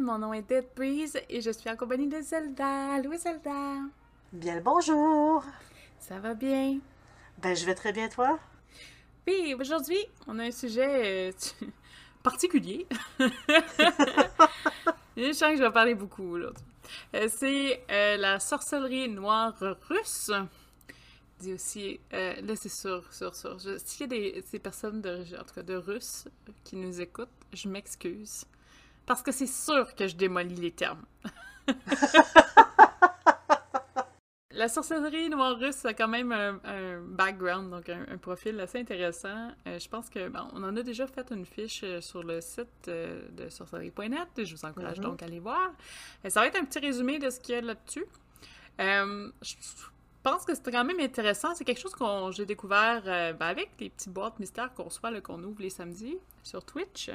Mon nom est Dead Breeze et je suis en compagnie de Zelda. Allô Zelda? Bien le bonjour. Ça va bien? Ben, je vais très bien, toi? Oui, aujourd'hui, on a un sujet euh, particulier. je sens que je vais parler beaucoup. Euh, c'est euh, la sorcellerie noire russe dit aussi, là c'est sûr, sûr, sûr. S'il y a des, des, personnes de, en tout cas de Russes qui nous écoutent, je m'excuse. Parce que c'est sûr que je démolis les termes. La sorcellerie noire russe a quand même un, un background, donc un, un, profil assez intéressant. Euh, je pense que bon, on en a déjà fait une fiche euh, sur le site euh, de sorcellerie.net. Je vous encourage mm -hmm. donc à aller voir. Ça va être un petit résumé de ce qu'il y a là-dessus. Euh, je pense que c'était quand même intéressant. C'est quelque chose que j'ai découvert euh, ben avec les petites boîtes mystères qu'on reçoit, qu'on ouvre les samedis sur Twitch.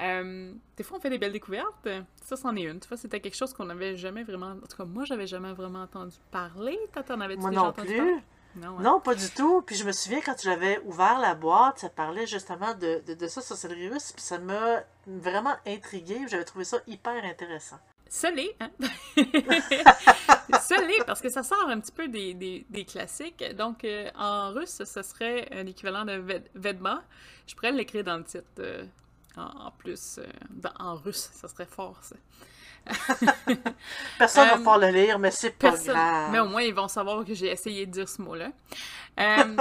Euh, des fois, on fait des belles découvertes. Ça, c'en est une. Tu vois, c'était quelque chose qu'on n'avait jamais vraiment... En tout cas, moi, j'avais jamais vraiment entendu parler. Toi, t'en avais-tu déjà non entendu plus. parler? Non, hein? non, pas du tout. Puis je me souviens quand tu l'avais ouvert la boîte, ça parlait justement de, de, de ça sur cette russe. Puis ça m'a vraiment intrigué. J'avais trouvé ça hyper intéressant. Solé, hein? Solé, parce que ça sort un petit peu des, des, des classiques. Donc, euh, en russe, ce serait un équivalent de ved Vedma. Je pourrais l'écrire dans le titre euh, en, en, plus. Euh, dans, en russe, ça serait fort, ça. Personne ne va pouvoir le lire, mais c'est pas grave. Mais au moins, ils vont savoir que j'ai essayé de dire ce mot-là.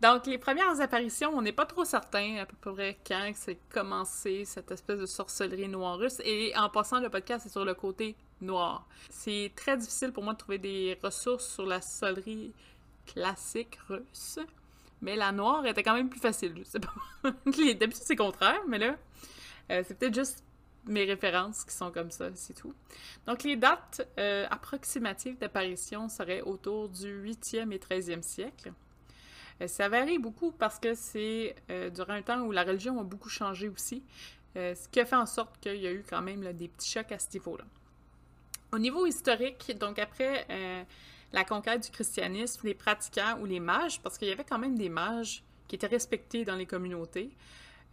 Donc, les premières apparitions, on n'est pas trop certain à peu près quand c'est commencé, cette espèce de sorcellerie noire russe. Et en passant, le podcast est sur le côté noir. C'est très difficile pour moi de trouver des ressources sur la sorcellerie classique russe. Mais la noire était quand même plus facile. D'habitude, c'est contraire, mais là, euh, c'est peut-être juste mes références qui sont comme ça, c'est tout. Donc, les dates euh, approximatives d'apparition seraient autour du 8e et 13e siècle. Euh, ça varie beaucoup parce que c'est euh, durant un temps où la religion a beaucoup changé aussi, ce qui a fait en sorte qu'il y a eu quand même des petits chocs à ce niveau-là. Au niveau historique, donc après la conquête du christianisme, les pratiquants ou les mages, parce qu'il y avait quand même des mages qui étaient respectés dans les communautés,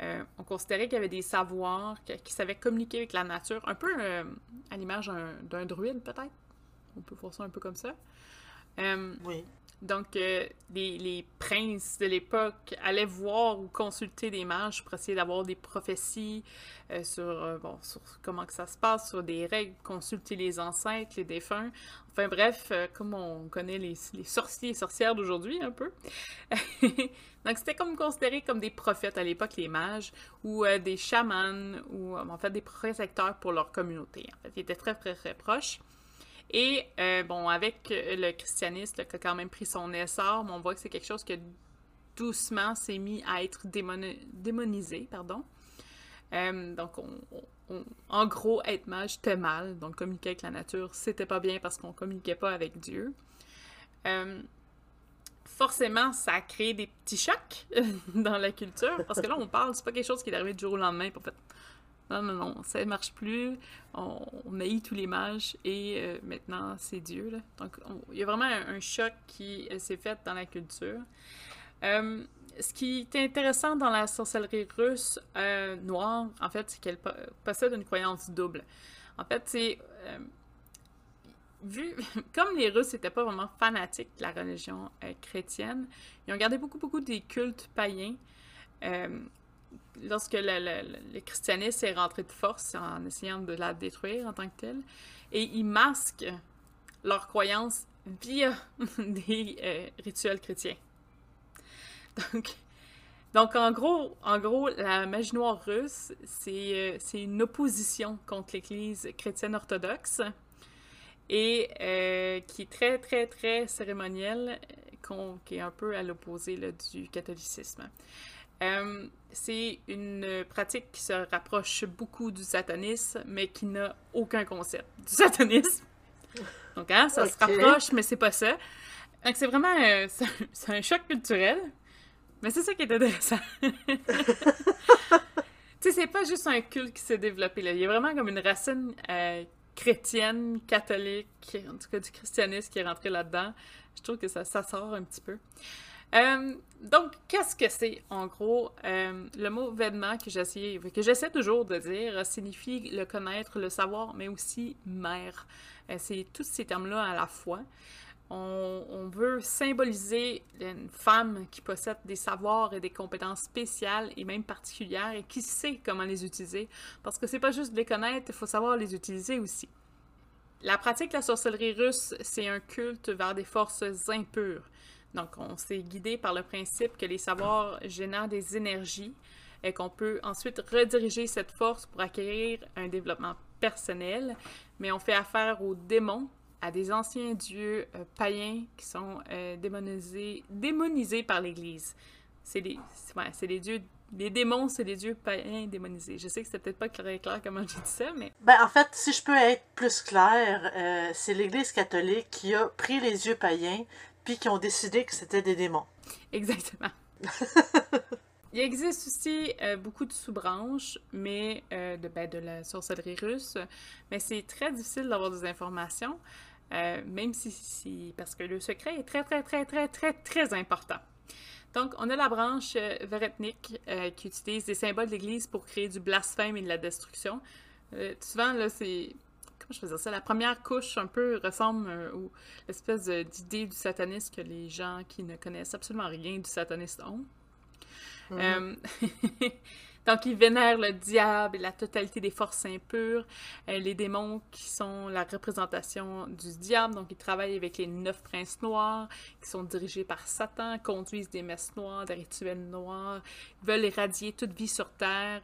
euh, on considérait qu'il y avait des savoirs, qui, savaient communiquer avec la nature, un peu euh, à l'image d'un druide, peut-être? On peut voir ça un peu comme ça. Euh, oui. Donc, les, les, princes de l'époque allaient voir ou consulter des mages pour essayer d'avoir des prophéties sur, bon, sur comment que ça se passe, sur des règles, consulter les ancêtres, les défunts. Enfin bref, comme on connaît les, les sorciers et sorcières d'aujourd'hui un peu. Donc, c'était comme considéré comme des prophètes à l'époque, les mages, ou euh, des chamans, ou en fait des protecteurs pour leur communauté. En fait, ils étaient très, très, très proches. Et, euh, bon, avec le christianisme qui a quand même pris son essor, on voit que c'est quelque chose qui doucement s'est mis à être démoni démonisé, pardon. Euh, donc, on, en gros, être mage, c'était mal. Donc, communiquer avec la nature, c'était pas bien parce qu'on communiquait pas avec Dieu. Euh, forcément, ça a créé des petits chocs dans la culture. Parce que là, on parle, c'est pas quelque chose qui est arrivé du jour au lendemain. Pour fait, non, non, non, ça ne marche plus. On, on haït tous les mages et euh, maintenant, c'est Dieu. Là. Donc, il y a vraiment un, choc qui euh, s'est fait dans la culture. Euh, ce qui est intéressant dans la sorcellerie russe noire, en fait, c'est qu'elle possède une croyance double. En fait, c'est vu, comme les Russes n'étaient pas vraiment fanatiques de la religion chrétienne, ils ont gardé beaucoup, beaucoup des cultes païens. Euh, lorsque le, christianisme est rentré de force en essayant de la détruire en tant que telle, et ils masquent leurs croyances via des euh, rituels chrétiens. Donc, donc en gros, en gros, la magie noire russe, c'est une opposition contre l'Église chrétienne orthodoxe et euh, qui est très, très, très cérémoniel, qui est un peu à l'opposé du catholicisme. Euh, c'est une pratique qui se rapproche beaucoup du satanisme, mais qui n'a aucun concept du satanisme. Donc, hein, ça okay. se rapproche, mais c'est pas ça. Donc, c'est vraiment euh, c'est un choc culturel, mais c'est ça qui est intéressant. tu sais, c'est pas juste un culte qui s'est développé là. Il y a vraiment comme une racine euh, chrétienne, catholique, en tout cas du christianisme qui est rentré là-dedans. Je trouve que ça, ça sort un petit peu. Euh, donc, qu'est-ce que c'est, en gros? Euh, le mot Vedma que j'essaie, que j'essaie toujours de dire signifie le connaître, le savoir, mais aussi mère. Euh, c'est tous ces termes-là à la fois. On, veut symboliser une femme qui possède des savoirs et des compétences spéciales et même particulières et qui sait comment les utiliser. Parce que c'est pas juste les connaître, il faut savoir les utiliser aussi. La pratique de la sorcellerie russe, c'est un culte vers des forces impures. Donc, on s'est guidé par le principe que les savoirs génèrent des énergies et qu'on peut ensuite rediriger cette force pour acquérir un développement personnel, mais on fait affaire aux démons, à des anciens dieux euh, païens qui sont euh, démonisés, démonisés par l'Église. C'est les, ouais, dieux les démons, c'est les dieux païens démonisés. Je sais que c'était peut-être pas très clair comment j'ai dit ça, mais... Ben, en fait, si je peux être plus clair, euh, c'est l'Église catholique qui a pris les dieux païens, puis qui ont décidé que c'était des démons. Exactement. Il existe aussi euh, beaucoup de sous-branches, mais euh, de, ben, de la sorcellerie russe, mais c'est très difficile d'avoir des informations, euh, même si, si, parce que le secret est très, très, très, très, très, très important. Donc, on a la branche Veretnik qui utilise des symboles d'église pour créer du blasphème et de la destruction. souvent, là, c'est comment je faisais ça? La première couche un peu ressemble euh, aux espèces d'idée du satanisme que les gens qui ne connaissent absolument rien du satanisme ont. Mhm. Euh, donc, ils vénèrent le diable et la totalité des forces impures, euh, les démons qui sont la représentation du diable. Donc, ils travaillent avec les neuf princes noirs qui sont dirigés par Satan, conduisent des messes noires, des rituels noirs, veulent éradier toute vie sur Terre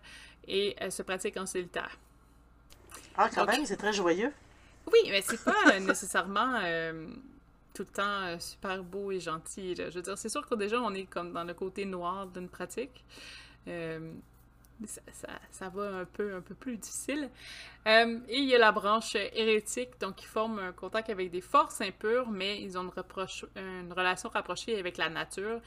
et se pratiquent en solitaire. Ah, quand même, c'est très joyeux. Oui, mais c'est pas nécessairement euh, tout le temps euh, super beau et gentil. Je veux dire, c'est sûr que déjà, on est comme dans le côté noir d'une pratique. Euh, ça, ça, va un peu, un peu plus difficile. et il y a la branche hérétique, donc qui forme un contact avec des forces impures, mais ils ont une relation rapprochée avec la nature.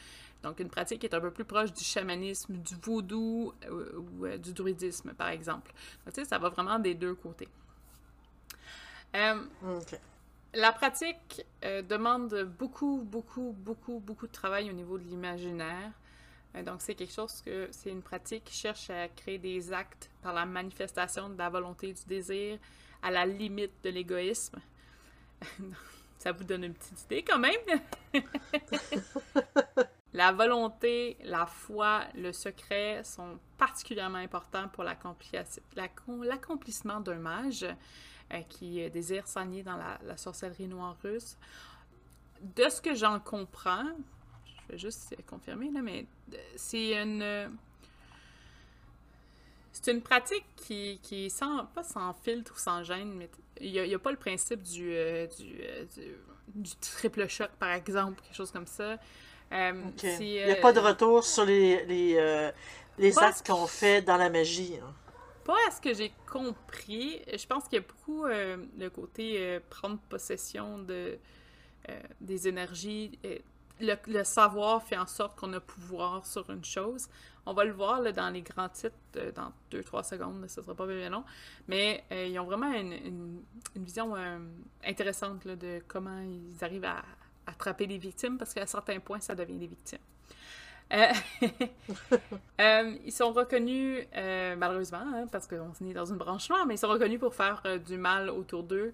Donc, une pratique qui est un peu plus proche du chamanisme, du vaudou euh, ou euh, du druidisme, par exemple. Donc, tu sais, ça va vraiment des deux côtés. Euh, la pratique demande beaucoup, beaucoup, beaucoup, beaucoup de travail au niveau de l'imaginaire. donc, c'est quelque chose que c'est une pratique qui cherche à créer des actes par la manifestation de la volonté du désir à la limite de l'égoïsme. ça vous donne une petite idée quand même. La volonté, la foi, le secret sont particulièrement importants pour l'accomplissement d'un mage euh, qui désire s'enligner dans la, sorcellerie noire russe. De ce que j'en comprends, je vais juste confirmer, là, mais c'est une... C'est une pratique qui, qui sans, pas sans filtre ou sans gêne, mais il n'y a, pas le principe euh, euh, du, du, triple choc, par exemple, quelque chose comme ça. Euh, il n'y a pas de euh, retour sur les, les, euh, les actes qu'on fait dans la magie. Hein. Pas à ce que j'ai compris. Je pense qu'il y a beaucoup le côté prendre possession de, des énergies. Le, le, savoir fait en sorte qu'on a pouvoir sur une chose. On va le voir là, dans les grands titres dans 2-3 secondes, ce ne sera pas bien long. Mais ils ont vraiment une, une, une vision intéressante là, de comment ils arrivent à, attraper des victimes parce qu'à certains points, ça devient des victimes. Euh, euh, ils sont reconnus, euh, malheureusement, hein, parce qu'on est dans une branche noire, mais ils sont reconnus pour faire du mal autour d'eux.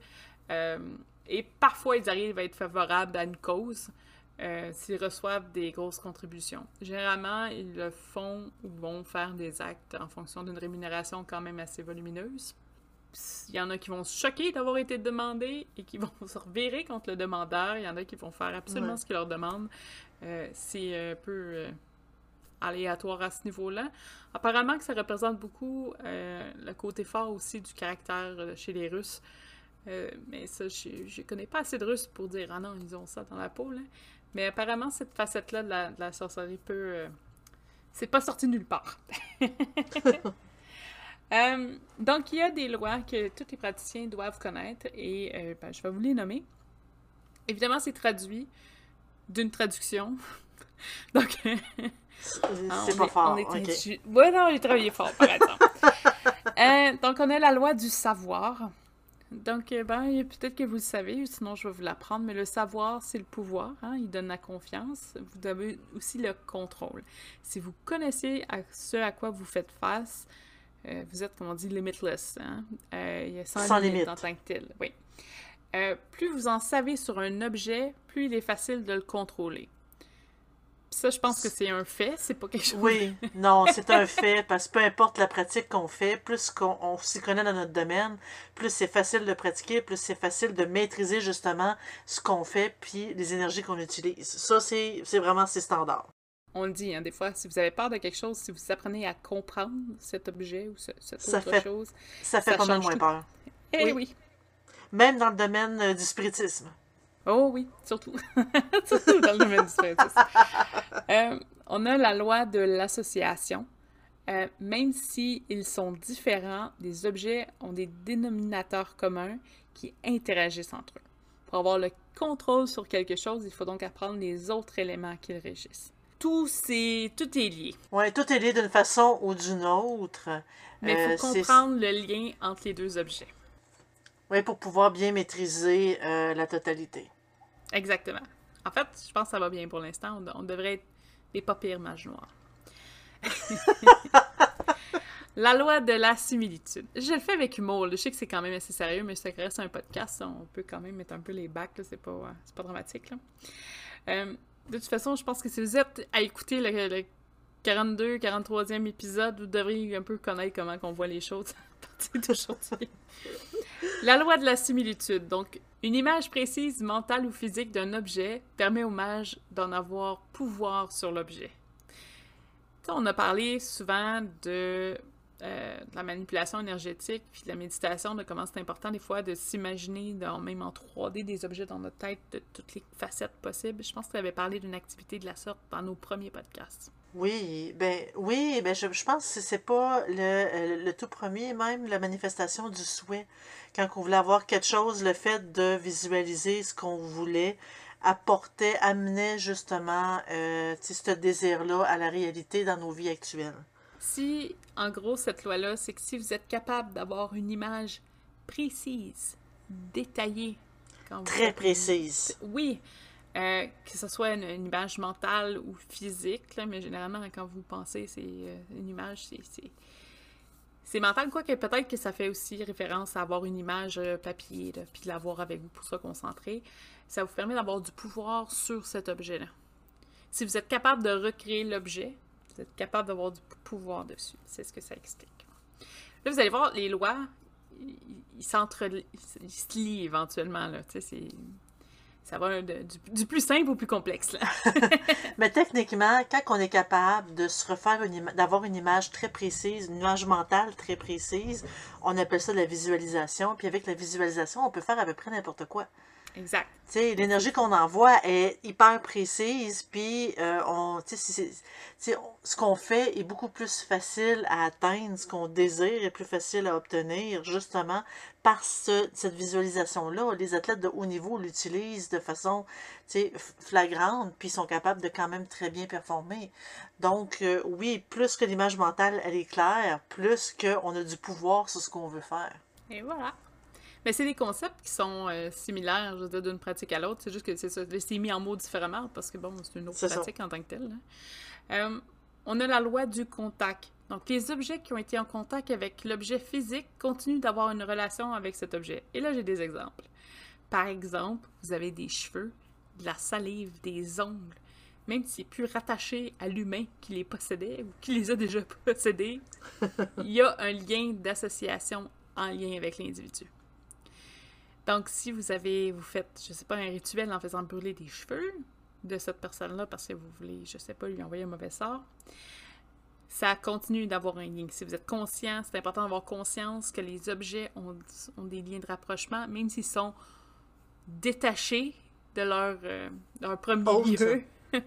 et parfois, ils arrivent à être favorables à une cause s'ils reçoivent des grosses contributions. Généralement, ils le font ou vont faire des actes en fonction d'une rémunération quand même assez volumineuse il y en a qui vont se choquer d'avoir été demandés et qui vont se revirer contre le demandeur. Il y en a qui vont faire absolument ce qu'il leur demande. Euh, c'est un peu euh, aléatoire à ce niveau-là. Apparemment que ça représente beaucoup euh, le côté fort aussi du caractère chez les Russes. mais ça, je ne connais pas assez de Russes pour dire « Ah non, ils ont ça dans la peau. Là. » Mais apparemment, cette facette-là de la, de la sorcellerie peut... c'est pas sorti nulle part. Euh, donc, il y a des lois que tous les praticiens doivent connaître et euh, ben, je vais vous les nommer. Évidemment, c'est traduit d'une traduction. donc, c'est pas fort. On Ouais, non, j'ai travaillé fort, par exemple. Euh, donc, on a la loi du savoir. Donc, ben, peut-être que vous le savez, sinon je vais vous l'apprendre, mais le savoir, c'est le pouvoir. Hein? Il donne la confiance. Vous avez aussi le contrôle. Si vous connaissez à ce à quoi vous faites face, euh, vous êtes, comme on dit, limitless. Hein? Euh, il y a sans, Sans limite en tant que tel. Oui. Euh, plus vous en savez sur un objet, plus il est facile de le contrôler. Puis ça, je pense que c'est un fait, c'est pas quelque chose. Oui, non, c'est un fait, parce que peu importe la pratique qu'on fait, plus qu'on on s'y connaît dans notre domaine, plus c'est facile de pratiquer, plus c'est facile de maîtriser justement ce qu'on fait, puis les énergies qu'on utilise. Ça, c'est c'est vraiment, c'est standard. On le dit, hein, des fois, si vous avez peur de quelque chose, si vous apprenez à comprendre cet objet ou ce- cette Ça autre fait- chose, Ça fait Ça pas mal moins tout. peur. eh Oui. oui. Même dans le domaine euh, du spiritisme. Oh oui, surtout. surtout dans le domaine du spiritisme. Euh, on a la loi de l'association. Euh, même si ils sont différents, les objets ont des dénominateurs communs qui interagissent entre eux. Pour avoir le contrôle sur quelque chose, il faut donc apprendre les autres éléments qui le régissent. Tout, c'est, tout est lié. Oui, tout est lié d'une façon ou d'une autre. Mais il Euh, faut c'est- comprendre le lien entre les deux objets. Oui, pour pouvoir bien maîtriser euh, la totalité. Exactement. En fait, je pense que ça va bien pour l'instant. On, on devrait être des pas pires mages noirs. la loi de la similitude. Je le fais avec humour. Je sais que c'est quand même assez sérieux, mais ça reste un podcast. On peut quand même mettre un peu les bacs. C'est pas, euh, pas dramatique. là. Euh, de toute façon, je pense que si vous êtes à écouter le, le 42, 43e épisode, vous devriez un peu connaître comment on voit les choses à partir d'aujourd'hui. La loi de la similitude. Donc, une image précise, mentale ou physique d'un objet permet au mage d'en avoir pouvoir sur l'objet. On a parlé souvent de, euh, de la manipulation énergétique puis de la méditation, de comment c'est important des fois de s'imaginer, même en 3D, des objets dans notre tête de toutes les facettes possibles. Je pense que tu avais parlé d'une activité de la sorte dans nos premiers podcasts. Oui, ben oui, ben je, pense que c'est pas le, euh, le tout premier, même la manifestation du souhait. Quand on voulait avoir quelque chose, le fait de visualiser ce qu'on voulait apportait, amenait justement euh, ce désir-là à la réalité dans nos vies actuelles. Si, en gros, cette loi-là, c'est que si vous êtes capable d'avoir une image précise, détaillée, quand Très précise. Oui, euh, que ce soit une, une image mentale ou physique, là, mais généralement, quand vous pensez, c'est euh, une image, c'est- c'est... Mental, quoique peut-être que ça fait aussi référence à avoir une image euh, papier, là, puis de l'avoir avec vous pour se concentrer. Ça vous permet d'avoir du pouvoir sur cet objet-là. Si vous êtes capable de recréer l'objet, êtes capable d'avoir du pouvoir dessus. C'est ce que ça explique. Là, vous allez voir, les lois, ils se lient éventuellement, là. Tu sais, c'est... Ça va de- du, du plus simple au plus complexe, là. Mais techniquement, quand on est capable de se refaire une d'avoir une image très précise, une image mentale très précise, on appelle ça la visualisation. Puis avec la visualisation, on peut faire à peu près n'importe quoi. Exact. Tu sais, l'énergie qu'on envoie est hyper précise, puis euh, on, tu sais, c'est- c'est- tu sais, on- ce qu'on fait est beaucoup plus facile à atteindre, ce qu'on désire est plus facile à obtenir, justement, par ce- cette visualisation-là. Les athlètes de haut niveau l'utilisent de façon, flagrante, puis sont capables de quand même très bien performer. Donc, euh, oui, plus que l'image mentale, elle est claire, plus qu'on a du pouvoir sur ce qu'on veut faire. Et voilà. Mais c'est des concepts qui sont euh, similaires, je veux dire, d'une pratique à l'autre. C'est juste que c'est ça, c'est mis en mots différemment parce que, bon, c'est une autre ça. pratique en tant que telle. là. Euh, on a la loi du contact. Donc, les objets qui ont été en contact avec l'objet physique continuent d'avoir une relation avec cet objet. Et là, j'ai des exemples. Par exemple, vous avez des cheveux, de la salive, des ongles. Même si c'est plus rattaché à l'humain qui les possédait ou qui les a déjà possédés, il y a un lien d'association en lien avec l'individu. Donc, si vous avez, vous faites, je sais pas, un rituel en faisant brûler des cheveux de cette personne-là parce que vous voulez, je sais pas, lui envoyer un mauvais sort, ça continue d'avoir un lien. Si vous êtes conscient, c'est important d'avoir conscience que les objets ont, ont des liens de rapprochement, même s'ils sont détachés de leur, euh, leur premier Hôte. lieu, qui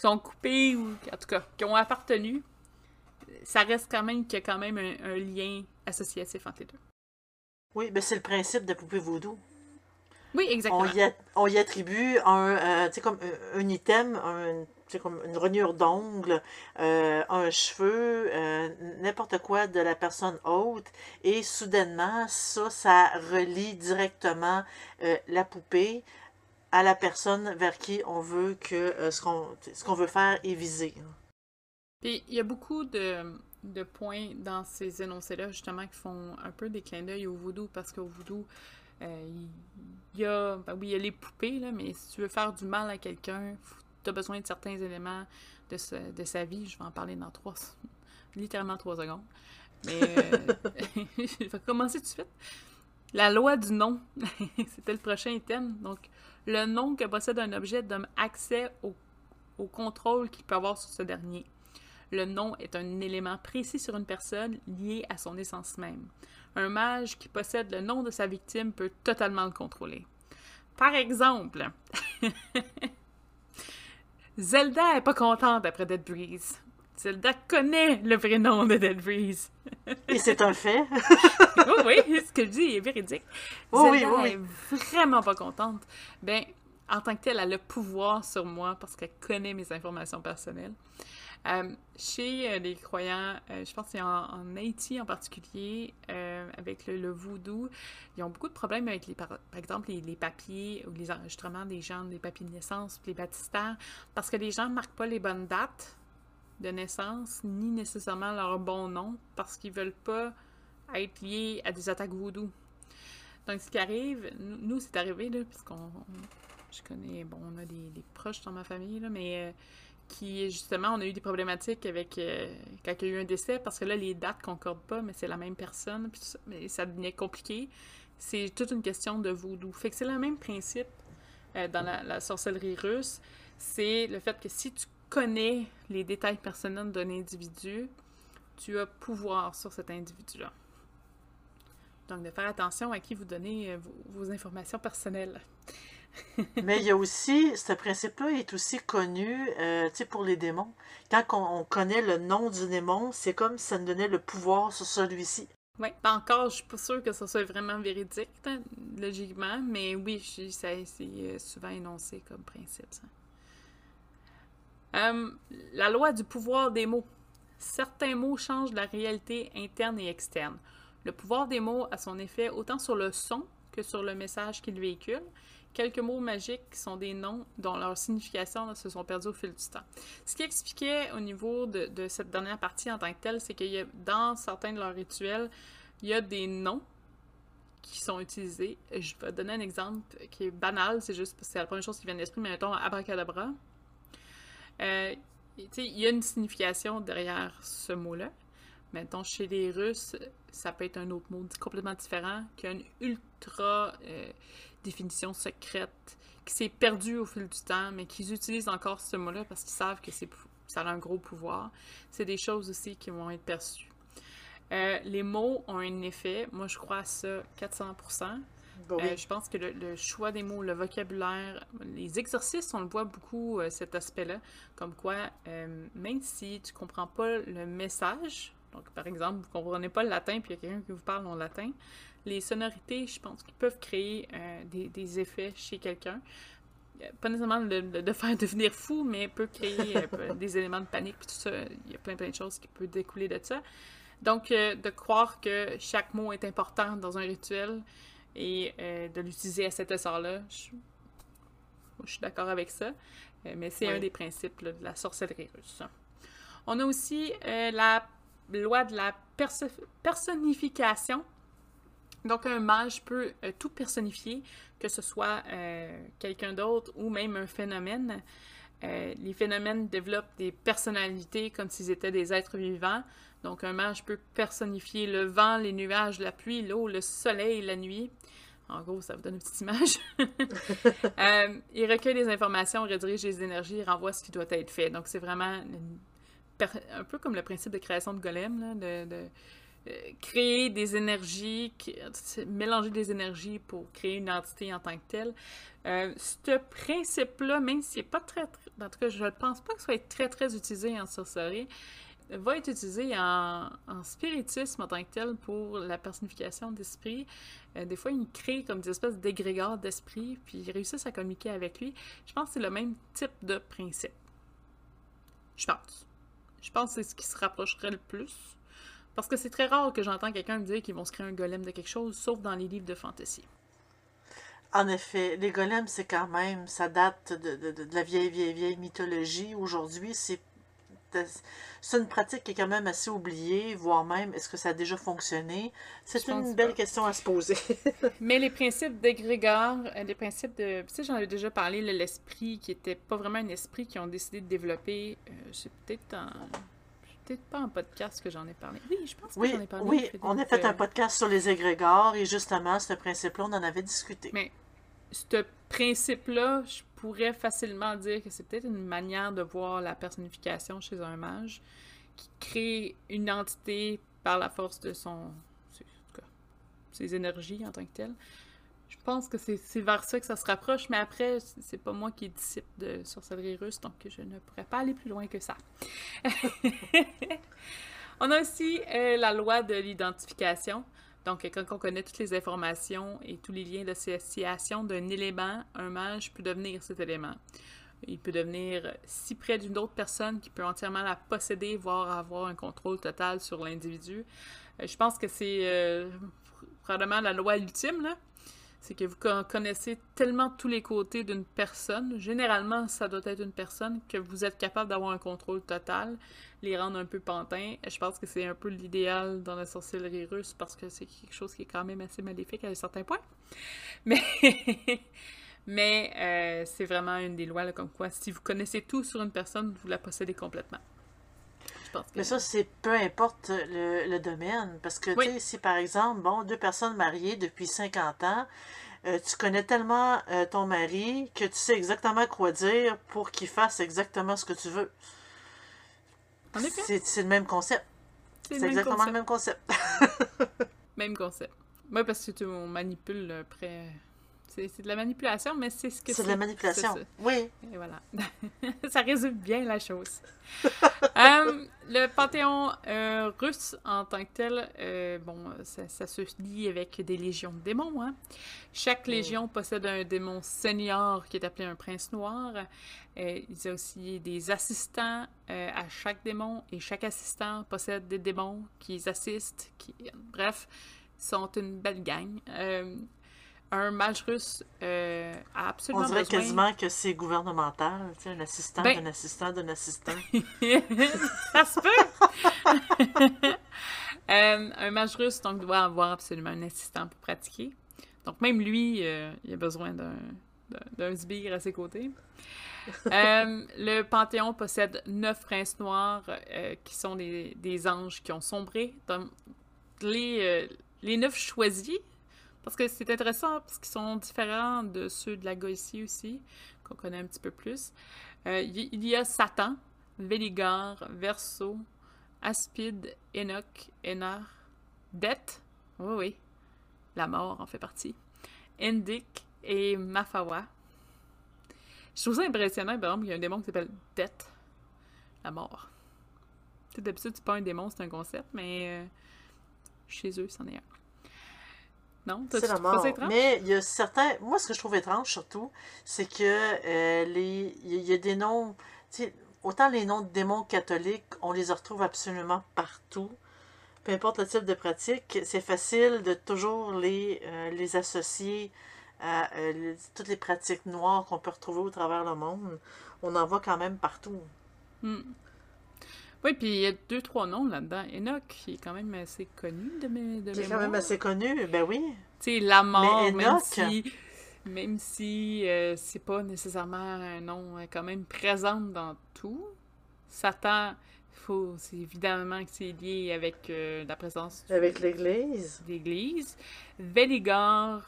sont coupés ou, en tout cas, qui ont appartenu, ça reste quand même qu'il y a quand même un, un lien associatif entre les deux. Oui, ben c'est le principe de poupée voodoo. Oui, exactement. on y, a- on y attribue un, euh, comme un, un item, un- comme une rognure d'ongle, euh, un cheveu, euh, n'importe quoi de la personne haute, et soudainement, ça, ça relie directement euh, la poupée à la personne vers qui on veut que ce qu'on qu'on veut faire est visé. Puis il y a beaucoup de, de points dans ces énoncés-là, justement, qui font un peu des clins d'œil au voodoo, parce qu'au voodoo, il y a, ben oui, il y a les poupées, là, mais si tu veux faire du mal à quelqu'un, tu as besoin de certains éléments de, de, sa vie. Je vais en parler dans trois, littéralement trois secondes. Mais euh, je vais commencer tout de suite. La loi du nom, c'était le prochain thème. Donc, le nom que possède un objet donne accès au, au contrôle qu'il peut avoir sur ce dernier. Le nom est un élément précis sur une personne lié à son essence même. Un mage qui possède le nom de sa victime peut totalement le contrôler. Par exemple, Zelda est pas contente après Dead Breeze. Zelda connaît le vrai nom de Dead Breeze. Et c'est un fait. oui, oui, ce que je dis est véridique. Zelda oui, oui, est vraiment pas contente. Ben, en tant que telle, elle a le pouvoir sur moi parce qu'elle connaît mes informations personnelles. Euh, chez euh, les croyants, euh, je pense que en, Haïti en particulier, avec le, voodoo, ils ont beaucoup de problèmes avec, les, par, exemple, les, papiers ou les enregistrements des gens, les papiers de naissance, les baptistères, parce que les gens ne marquent pas les bonnes dates de naissance, ni nécessairement leur bon nom, parce qu'ils veulent pas être liés à des attaques voodoo. Donc, ce qui arrive, nous, c'est arrivé, là, puisqu'on. Je connais, bon, on a des, des, proches dans ma famille, là, mais qui, justement, on a eu des problématiques avec euh, quand il y a eu un décès, parce que là, les dates concordent pas, mais c'est la même personne, puis ça, mais ça devenait compliqué. C'est toute une question de voodoo. Fait que c'est le même principe euh, dans la, sorcellerie russe. C'est le fait que si tu connais les détails personnels d'un individu, tu as pouvoir sur cet individu-là. Donc, de faire attention à qui vous donnez euh, vos informations personnelles. Mais il y a aussi, ce principe-là est aussi connu euh, pour les démons. Quand on, connaît le nom du démon, c'est comme si ça nous donnait le pouvoir sur celui-ci. Oui, encore, je suis pas sûre que ça soit vraiment véridique, hein, logiquement, mais oui, c'est euh, souvent énoncé comme principe. Ça. Euh, la loi du pouvoir des mots. Certains mots changent la réalité interne et externe. Le pouvoir des mots a son effet autant sur le son que sur le message qu'il véhicule quelques mots magiques qui sont des noms dont leur signification se sont perdus au fil du temps. Ce qui expliquait au niveau de, cette dernière partie en tant que telle, c'est a dans certains de leurs rituels, il y a des noms qui sont utilisés. Je vais donner un exemple qui est banal, c'est juste parce que c'est la première chose qui vient de l'esprit, mais mettons abracadabra. Euh, il y a une signification derrière ce mot-là. Mettons, chez les Russes, ça peut être un autre mot complètement différent, qui a une ultra euh, définition secrète, qui s'est perdue au fil du temps, mais qu'ils utilisent encore ce mot-là parce qu'ils savent que c'est, ça a un gros pouvoir. C'est des choses aussi qui vont être perçues. Euh, les mots ont un effet. Moi, je crois à ça 400% bah euh, je pense que le, choix des mots, le vocabulaire, les exercices, on le voit beaucoup, cet aspect-là. Comme quoi, même si tu comprends pas le message, donc, par exemple, vous ne comprenez pas le latin, puis il y a quelqu'un qui vous parle en latin. Les sonorités, je pense qu'ils peuvent créer euh, des, effets chez quelqu'un. Euh, pas nécessairement de, faire devenir fou, mais peut créer euh, des éléments de panique, puis tout ça. Il y a plein, plein de choses qui peuvent découler de ça. Donc, de croire que chaque mot est important dans un rituel et de l'utiliser à cet essor-là, je, suis d'accord avec ça. mais c'est un des principes de la sorcellerie russe. On a aussi la loi de la personnification. Donc, un mage peut euh, tout personnifier, que ce soit euh, quelqu'un d'autre ou même un phénomène. Euh, les phénomènes développent des personnalités comme s'ils étaient des êtres vivants. Donc, un mage peut personnifier le vent, les nuages, la pluie, l'eau, le soleil, la nuit. En gros, ça vous donne une petite image. il recueille des informations, redirige les énergies, renvoie ce qui doit être fait. Donc, c'est vraiment une un peu comme le principe de création de golem, de, euh, créer des énergies, mélanger des énergies pour créer une entité en tant que telle. Euh, ce principe-là, même s'il n'est pas très, En tout cas, je ne pense pas que ce soit très, très utilisé en sorcellerie, va être utilisé en, spiritisme en tant que tel pour la personnification d'esprit. Euh, des fois, il crée comme des espèces d'égrégores d'esprit, puis ils réussissent à communiquer avec lui. Je pense que c'est le même type de principe. Je pense. Je pense que c'est ce qui se rapprocherait le plus. Parce que c'est très rare que j'entends quelqu'un me dire qu'ils vont se créer un golem de quelque chose, sauf dans les livres de fantasy. En effet, les golems, c'est quand même, ça date de, de, de la vieille, vieille, vieille mythologie. Aujourd'hui, c'est c'est une pratique qui est quand même assez oubliée, voire même, est-ce que ça a déjà fonctionné? C'est une belle question à se poser. Mais les principes d'égrégore, euh, les principes de... Tu sais, j'en avais déjà parlé, l'esprit qui était pas vraiment un esprit qu'ils ont décidé de développer, euh, c'est peut-être en peut-être pas en podcast que j'en ai parlé. Oui, je pense que j'en ai parlé. Oui, on a fait un podcast sur les égrégores et justement, ce principe-là, on en avait discuté. Mais ce principe-là, je pourrais facilement dire que c'est peut-être une manière de voir la personnification chez un mage qui crée une entité par la force de son. ses énergies en tant que tel. Je pense que c'est vers ça que ça se rapproche, mais après, c'est pas moi qui est disciple de sorcellerie russe, donc je ne pourrais pas aller plus loin que ça. On a aussi euh, la loi de l'identification. Donc, quand on connaît toutes les informations et tous les liens d'association d'un élément, un mage peut devenir cet élément. Il peut devenir si près d'une autre personne qui peut entièrement la posséder, voire avoir un contrôle total sur l'individu. Euh, je pense que c'est euh, probablement la loi ultime, là c'est que vous connaissez tellement tous les côtés d'une personne, généralement ça doit être une personne, que vous êtes capable d'avoir un contrôle total, les rendre un peu pantins. Je pense que c'est un peu l'idéal dans la sorcellerie russe parce que c'est quelque chose qui est quand même assez maléfique à un certain point. Mais, mais euh, c'est vraiment une des lois, comme quoi si vous connaissez tout sur une personne, vous la possédez complètement. Mais ça, c'est peu importe le, domaine. Parce que, tu sais, si par exemple, bon, deux personnes mariées depuis 50 ans, euh, tu connais tellement euh, ton mari que tu sais exactement quoi dire pour qu'il fasse exactement ce que tu veux. C'est le même concept. C'est exactement le même concept. même concept. Moi, parce que tu manipules après c'est de la manipulation, mais c'est ce que c'est. C'est de la manipulation, oui. Et voilà. ça résume bien la chose. Euh, le panthéon euh, russe en tant que tel, euh, bon, ça, se lie avec des légions de démons. Hein. Chaque légion possède un démon senior qui est appelé un prince noir. il y a aussi des assistants à chaque démon et chaque assistant possède des démons qui assistent. Qui, bref, sont une belle gang un mage russe euh, a absolument On dirait quasiment que c'est gouvernemental, tu sais, un assistant ben d'un assistant d'un assistant. ça se peut! Euh, un mage russe, donc, doit avoir absolument un assistant pour pratiquer. Donc, même lui, euh, il a besoin d'un sbire à ses côtés. le Panthéon possède neuf princes noirs qui sont des, des, anges qui ont sombré. Donc, les, les neuf choisis parce que c'est intéressant parce qu'ils sont différents de ceux de la Goïtie aussi, qu'on connaît un petit peu plus. Euh, il y a Satan, Véligar, Verso, Aspide, Enoch, Enar, Det, oui oui, la mort en fait partie, Endik et Mafawa. Je trouve ça impressionnant, par exemple, il y a un démon qui s'appelle Det, la mort. D'habitude, c'est pas un démon, c'est un concept, mais euh, chez eux, c'en est un. Non, c'est la mort. Mais il y a certains. Moi, ce que je trouve étrange surtout, c'est que euh, les il y a des noms. Autant les noms de démons catholiques, on les retrouve absolument partout. Peu importe le type de pratique, c'est facile de toujours les, euh, les associer à euh, toutes les pratiques noires qu'on peut retrouver au travers le monde. On en voit quand même partout. Hmm. Oui, puis il y a deux, trois noms là-dedans. Enoch, qui est quand même assez connu de mes de est quand même assez connu, ben oui. Tu sais, la mort, même si, même si euh, c'est pas nécessairement un nom euh, quand même présent dans tout. Satan, faut, c'est évidemment que c'est lié avec euh, la présence avec l'Église. L'Église. Véligor,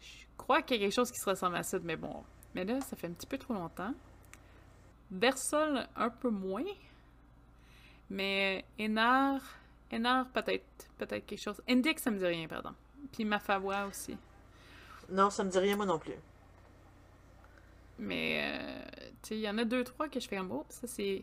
je crois qu'il y a quelque chose qui se ressemble à ça, mais bon. Mais là, ça fait un petit peu trop longtemps. Versol, un peu moins. Mais Enar, Enar peut-être, peut-être quelque chose. Index, ça me dit rien, pardon. Puis Mafawa aussi. Non, ça me dit rien, moi non plus. Mais, euh, tu sais, il y en a deux, trois que je fais comme, oh, ça c'est...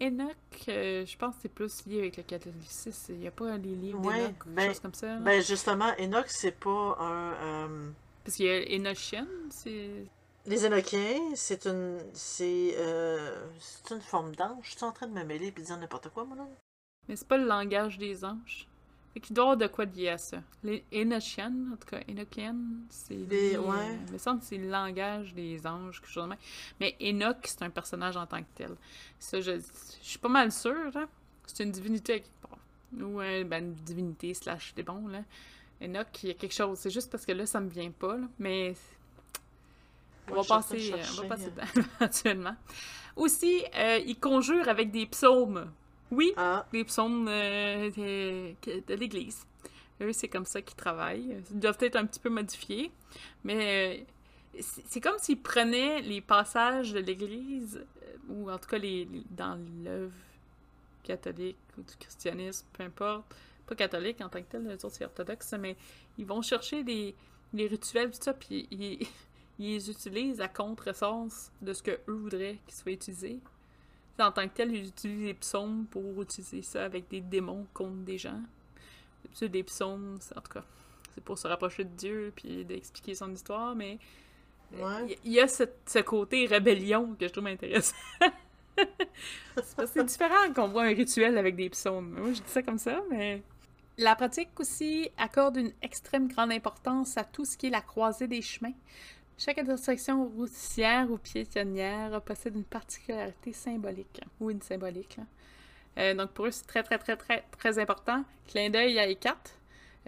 Enoch, euh, je pense que c'est plus lié avec le catholicisme. Il n'y a pas les livres ouais, d'Enoch ou ben, chose comme ça. Ben justement, Enoch, c'est pas un... Euh, Parce qu'il y a Enochian, c'est... Les Énochiens, c'est une. C'est. euh, c'est une forme d'ange. Je suis en train de me mêler et de dire n'importe quoi, mon homme? Mais c'est pas le langage des anges. Fait qu'il doit y avoir de quoi lier à ça. Les Enochian, en tout cas, Enochian, c'est. Les- lié, ouais. euh, il me semble que c'est le langage des anges, quelque chose de même. Mais Enoch, c'est un personnage en tant que tel. Ça, je, je suis pas mal sûre, là. C'est une divinité à quelque part. Ou euh, ben, une divinité slash démon, là. Enoch, il y a quelque chose. C'est juste parce que là, ça me vient pas, là. Mais on va passer, on va passer éventuellement. Aussi, euh, il conjure avec des psaumes. Oui, Ah, les psaumes euh, de, l'Église. Eux, c'est comme ça qu'ils travaillent. Ils doivent être un petit peu modifiés, mais euh, c'est comme s'ils prenaient les passages de l'Église, euh, ou en tout cas les, les- dans l'œuvre catholique ou du christianisme, peu importe. Pas catholique en tant que tel, les autres c'est orthodoxe, mais ils vont chercher des, les rituels, tout ça, puis ils, ils les utilisent à contresens de ce que eux voudraient qu'ils soient utilisés. En tant que tel, ils utilisent les psaumes pour utiliser ça avec des démons contre des gens. D'habitude, psaumes, c'est- en tout cas, c'est pour se rapprocher de Dieu puis d'expliquer son histoire, mais il ouais. y, y a ce, ce côté rébellion que je trouve intéressant. c'est différent qu'on voit un rituel avec des psaumes. Moi, je dis ça comme ça, mais... La pratique aussi accorde une extrême grande importance à tout ce qui est la croisée des chemins. Chaque intersection routière ou piétonnière possède une particularité symbolique, ou une symbolique. là. Euh, donc pour eux, c'est très, très, très, très, très important. Clin d'œil à Ekat.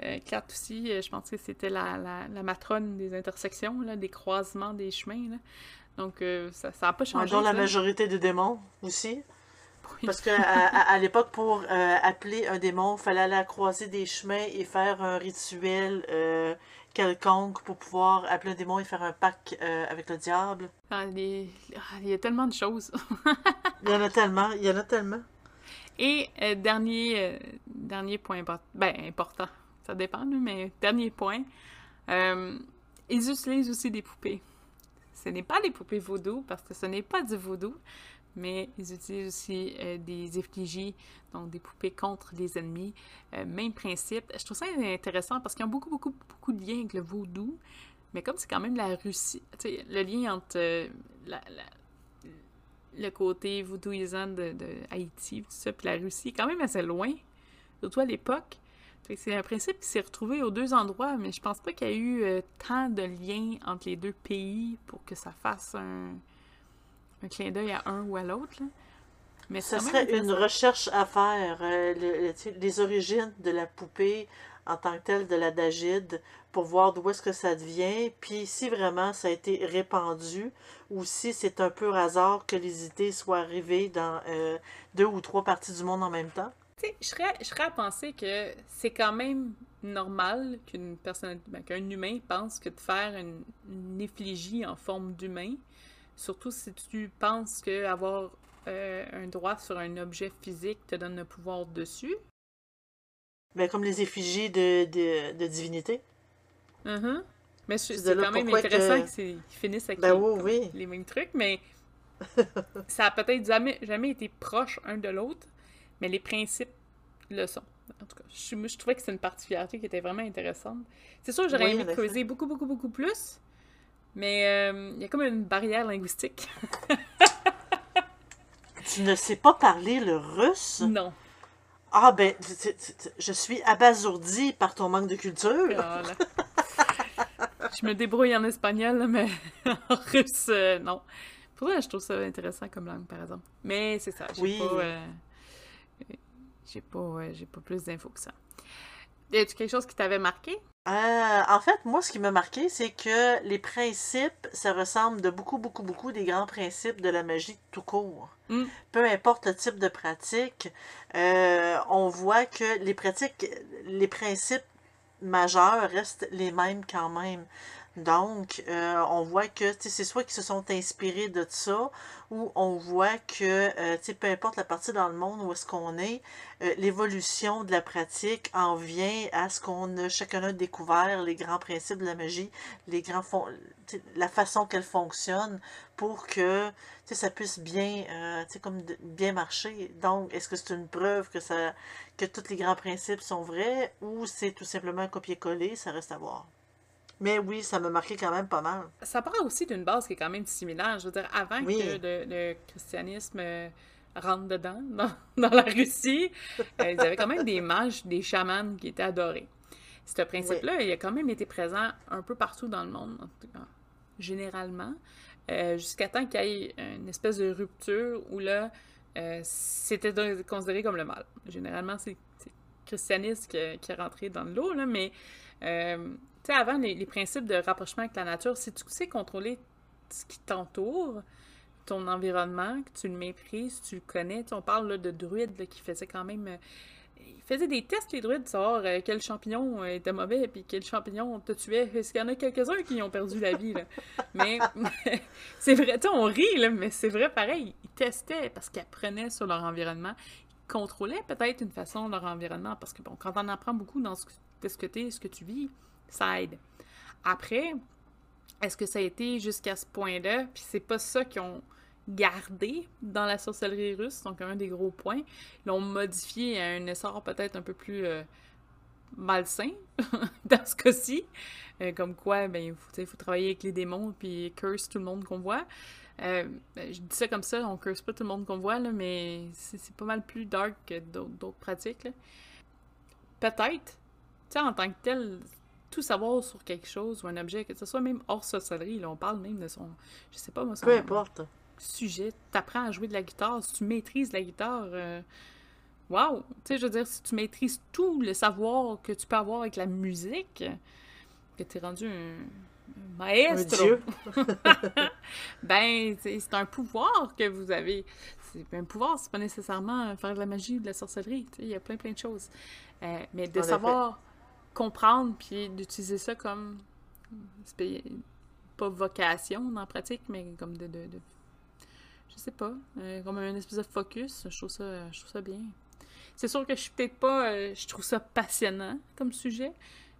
Euh, aussi, euh, je pense que c'était la, la, la matrone des intersections, là, des croisements des chemins. là. Donc euh, ça n'a pas changé. dont la majorité des démons aussi. Oui. Parce que à, à- l'époque, pour appeler un démon, il fallait aller croisée des chemins et faire un rituel quelconque pour pouvoir appeler un démon et faire un pacte euh, avec le diable? Ah, les- ah, Il y a tellement de choses. Il y en a tellement, il y en a tellement. Et euh, dernier, euh, dernier point import- ben, important, ça dépend, mais dernier point, ils utilisent aussi des poupées. Ce n'est pas des poupées vaudou, parce que ce n'est pas du vaudou, mais ils utilisent aussi euh, des effigies, donc des poupées contre les ennemis. Euh, même principe. Je trouve ça intéressant parce qu'ils ont beaucoup, beaucoup, beaucoup de liens avec le vaudou, mais comme c'est quand même la Russie, le lien entre euh, le côté voodooisant de, Haïti, tout ça, puis la Russie, est quand même assez loin, surtout à l'époque. C'est un principe qui s'est retrouvé aux deux endroits, mais je pense pas qu'il y a eu tant de liens entre les deux pays pour que ça fasse un, un clin d'œil à un ou à l'autre. là. Mais Ce serait une recherche à faire, euh, le- le- les origines de la poupée en tant que telle, de la dagide, pour voir d'où est-ce que ça devient, puis si vraiment ça a été répandu, ou si c'est un peu hasard que les idées soient arrivées dans euh, deux ou trois parties du monde en même temps. Tu sais, je serais, je serais à penser que c'est quand même normal qu'une personne, ben, qu'un humain pense que de faire une, une effigie en forme d'humain, surtout si tu penses que avoir euh, un droit sur un objet physique te donne le pouvoir dessus. Ben, comme les effigies de, de, de divinités. Mhm. Mais c'est quand même intéressant que qu'ils finissent avec Ben les, oui, oui. les mêmes trucs, mais ça a peut-être jamais, jamais été proche un de l'autre, mais les principes le sont. En tout cas, je, trouvais que c'est une particularité qui était vraiment intéressante. C'est sûr, j'aurais Oui, aimé creuser beaucoup, beaucoup, beaucoup plus, mais euh, il y a comme une barrière linguistique. Tu ne sais pas parler le russe? non. Ah ben, je suis abasourdi par ton manque de culture. Ah, je me débrouille en espagnol, mais en russe, euh, non. Pour je trouve ça intéressant comme langue, par exemple. Mais c'est ça, j'ai Oui. pas... euh, j'ai pas, j'ai pas plus d'infos que ça. Y a-tu quelque chose qui t'avait marqué? Euh, en fait, moi, ce qui m'a marqué, c'est que les principes, ça ressemble de beaucoup, beaucoup, beaucoup des grands principes de la magie tout court. Mm. Peu importe le type de pratique, euh, on voit que les pratiques, les principes majeurs restent les mêmes quand même. Donc, euh, on voit que c'est soit qu'ils se sont inspirés de ça, ou on voit que, euh, peu importe la partie dans le monde où est-ce qu'on est, euh, l'évolution de la pratique en vient à ce qu'on a chacun a découvert les grands principes de la magie, les grands la façon qu'elle fonctionne pour que ça puisse bien, euh, comme bien marcher. Donc, est-ce que c'est une preuve que ça que tous les grands principes sont vrais ou c'est tout simplement un copier-coller, ça reste à voir. Mais oui, ça m'a marqué quand même pas mal. Ça part aussi d'une base qui est quand même similaire. Je veux dire, avant que le, le christianisme euh, rentre dedans, dans, dans la Russie, euh, ils avaient quand même des mages, des chamans qui étaient adorés. Ce principe-là, il a quand même été présent un peu partout dans le monde, en tout cas, généralement, euh, jusqu'à temps qu'il y ait une espèce de rupture où là, euh, c'était considéré comme le mal. Généralement, c'est le christianisme qui, qui, est rentré dans l'eau, là, mais sais, avant, les, principes de rapprochement avec la nature, si tu sais contrôler ce qui t'entoure, ton environnement, que tu le maîtrises, tu le connais. on parle là, de druides qui faisaient quand même ils faisaient des tests, les druides, de savoir euh, quel champignon euh, était mauvais puis quel champignon te tuait. Est-ce qu'il y en a quelques-uns qui ont perdu la vie, là? Mais c'est vrai, tu on rit, là, mais c'est vrai pareil. Ils testaient parce qu'ils apprenaient sur leur environnement. Ils contrôlaient peut-être une façon leur environnement parce que, bon, quand on apprend beaucoup dans ce que tu es, ce que tu vis, Après, est-ce que ça a été jusqu'à ce point-là? Puis c'est pas ça qu'ils ont gardé dans la sorcellerie russe, donc un des gros points. Ils l'ont modifié à un essor peut-être un peu plus euh, malsain dans ce cas-ci. Euh, comme quoi, ben, il faut, faut, travailler avec les démons puis curse tout le monde qu'on voit. Euh, ben, je dis ça comme ça, on curse pas tout le monde qu'on voit, là, mais c'est pas mal plus dark que d'autres pratiques. Peut-être, tu sais, en tant que tel, tout savoir sur quelque chose ou un objet, que ce soit même hors sorcellerie, là, on parle même de son. Je sais pas, moi, Peu importe sujet. Tu apprends à jouer de la guitare, si tu maîtrises la guitare, euh, waouh! Tu sais, je veux dire, si tu maîtrises tout le savoir que tu peux avoir avec la musique, que tu es rendu un, maestro. ben, c'est un pouvoir que vous avez. C'est un pouvoir, c'est pas nécessairement faire de la magie ou de la sorcellerie. Il y a plein, plein de choses. Euh, mais de savoir comprendre puis d'utiliser ça comme pas vocation la pratique, mais comme de, de, de je sais pas, euh, comme un espèce de focus. Je trouve ça, je trouve ça bien. C'est sûr que je suis peut-être pas. Euh, je trouve ça passionnant comme sujet.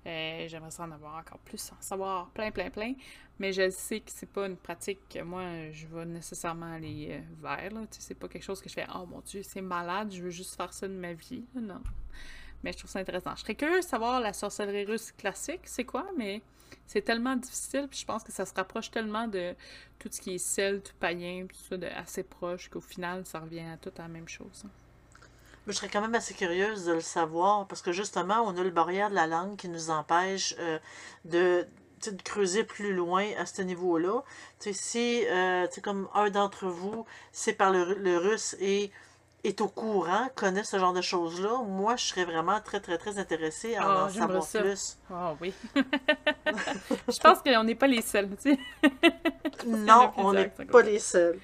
Euh, j'aimerais en avoir encore plus, en savoir plein, plein, plein. Mais je sais que c'est pas une pratique que moi, je vais nécessairement aller vers. Là. C'est pas quelque chose que je fais, oh mon Dieu, c'est malade, je veux juste faire ça de ma vie. Non. Mais je trouve ça intéressant. Je serais curieuse de savoir la sorcellerie russe classique, c'est quoi, mais c'est tellement difficile, puis je pense que ça se rapproche tellement de tout ce qui est tout païen, tout ça, de assez proche, qu'au final, ça revient à tout à la même chose. Je serais quand même assez curieuse de le savoir, parce que justement, on a le barrière de la langue qui nous empêche euh, de, de creuser plus loin à ce niveau-là. Si, euh, comme un d'entre vous, c'est par le, le russe et est au courant, connaît ce genre de choses-là, moi, je serais vraiment très, très, très intéressée à en ah, savoir plus. Ah oui. je pense qu'on n'est pas les seuls, tu sais. non, on n'est pas les seuls.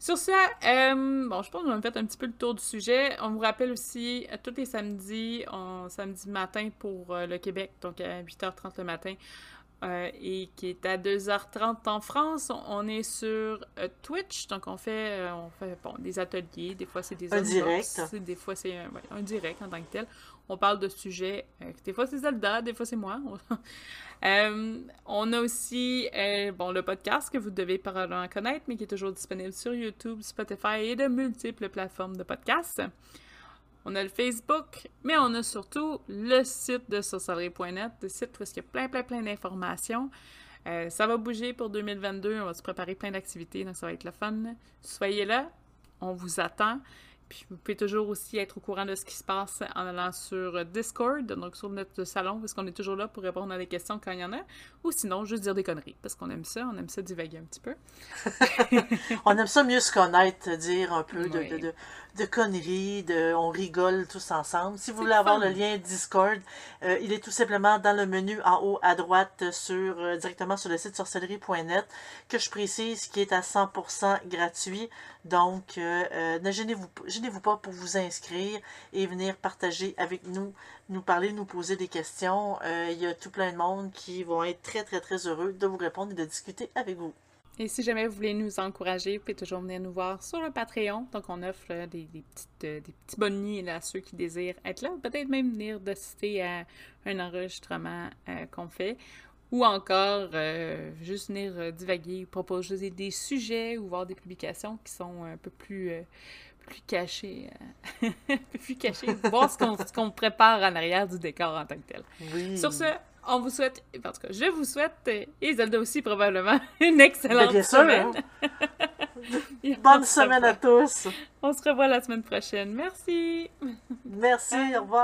Sur ça, euh, bon, je pense qu'on a fait un petit peu le tour du sujet. On vous rappelle aussi, tous les samedis, on, samedi matin pour euh, le Québec, donc à 8h30 le matin, euh, et qui est à 2h30 en France. On est sur euh, Twitch, donc on fait, euh, on fait bon, des ateliers, des fois c'est des un direct. des fois c'est un, direct en tant que tel. On parle de sujets, des fois c'est Zelda, des fois c'est moi. on a aussi bon, le podcast que vous devez probablement connaître, mais qui est toujours disponible sur YouTube, Spotify et de multiples plateformes de podcasts. On a le Facebook, mais on a surtout le site de sorcellerie.net, le site où il y a plein, plein, plein d'informations. Euh, ça va bouger pour 2022, on va se préparer plein d'activités, donc ça va être le fun. Soyez là, on vous attend. Puis vous pouvez toujours aussi être au courant de ce qui se passe en allant sur Discord, donc sur notre salon, parce qu'on est toujours là pour répondre à des questions quand il y en a, ou sinon juste dire des conneries, parce qu'on aime ça, on aime ça divaguer un petit peu. on aime ça mieux se connaître, dire un peu de, de, de, conneries, de, on rigole tous ensemble. Si vous voulez avoir le lien Discord, euh, il est tout simplement dans le menu en haut à droite sur euh, directement sur le site sorcellerie.net, que je précise qui est à 100% gratuit. Donc, euh, ne gênez-vous gênez-vous pas pour vous inscrire et venir partager avec nous, nous parler, nous poser des questions. Il y a tout plein de monde qui vont être très, très, très heureux de vous répondre et de discuter avec vous. Et si jamais vous voulez nous encourager, vous pouvez toujours venir nous voir sur le Patreon. Donc, on offre des, des, petites, euh, des petits bonnies à ceux qui désirent être là. Peut-être même venir d'assister à un enregistrement euh, qu'on fait. Ou encore, juste venir divaguer, proposer des sujets ou voir des publications qui sont un peu plus plus caché, euh, plus caché, voir ce qu'on prépare en arrière du décor en tant que tel. Sur ce, on vous souhaite, en tout cas, je vous souhaite, et Zelda aussi probablement, une excellente bien sûr, semaine. hein. Bonne semaine à tous. On se revoit la semaine prochaine. Merci. Merci, au revoir.